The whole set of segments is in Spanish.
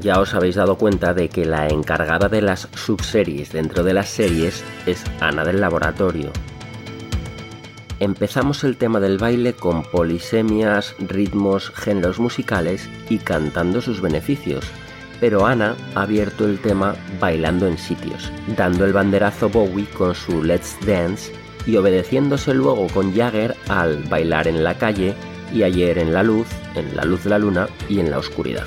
Ya os habéis dado cuenta de que la encargada de las subseries dentro de las series es Ana del Laboratorio. Empezamos el tema del baile con polisemias, ritmos, géneros musicales y cantando sus beneficios, pero Ana ha abierto el tema bailando en sitios, dando el banderazo Bowie con su Let's Dance y obedeciéndose luego con Jagger al bailar en la calle y ayer en la luz, en la luz de la luna y en la oscuridad.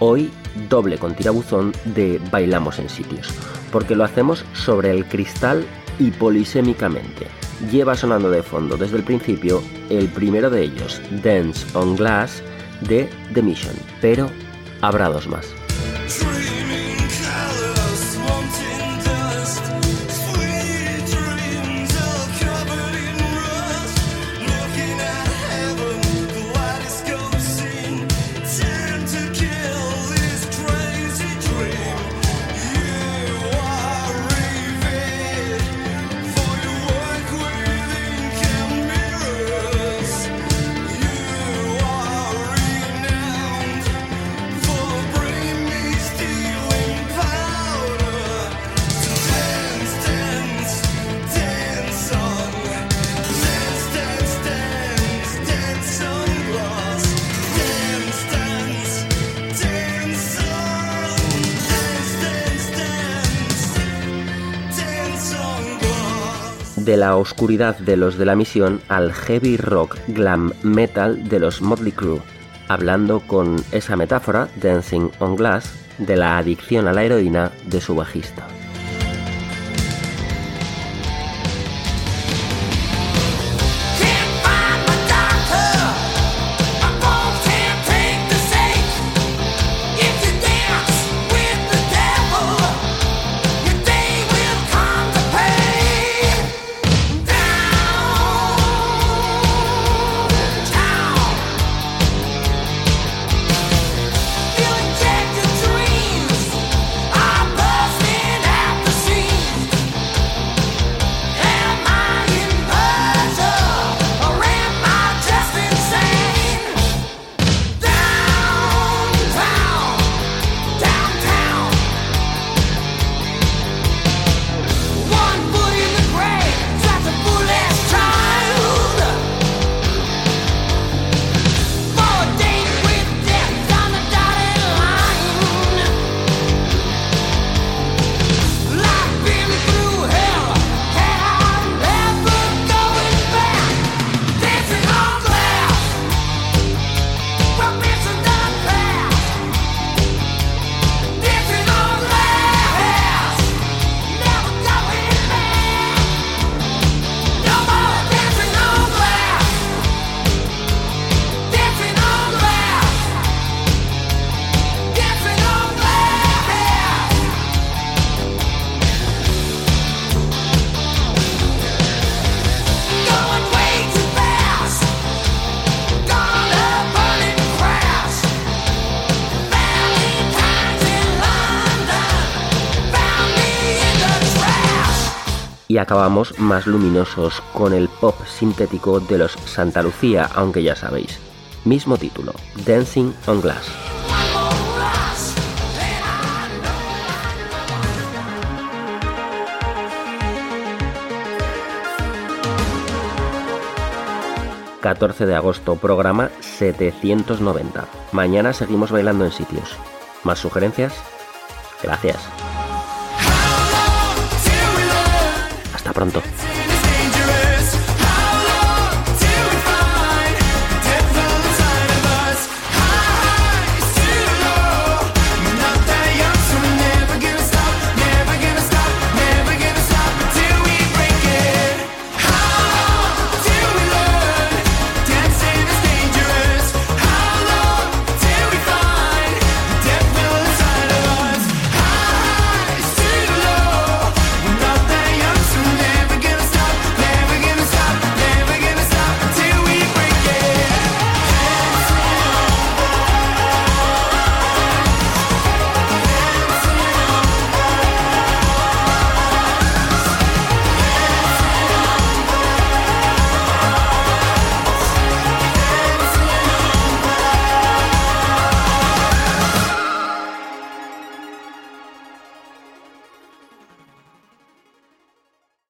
Hoy doble con tirabuzón de bailamos en sitios, porque lo hacemos sobre el cristal y polisémicamente. Lleva sonando de fondo desde el principio el primero de ellos, Dance on Glass, de The Mission, pero habrá dos más. De la oscuridad de los de la misión al heavy rock glam metal de los Motley Crue, hablando con esa metáfora, Dancing on Glass, de la adicción a la heroína de su bajista. Y acabamos más luminosos con el pop sintético de los Santa Lucía, aunque ya sabéis. Mismo título, Dancing on Glass. 14 de agosto, programa 790. Mañana seguimos bailando en sitios. ¿Más sugerencias? Gracias. Hasta pronto.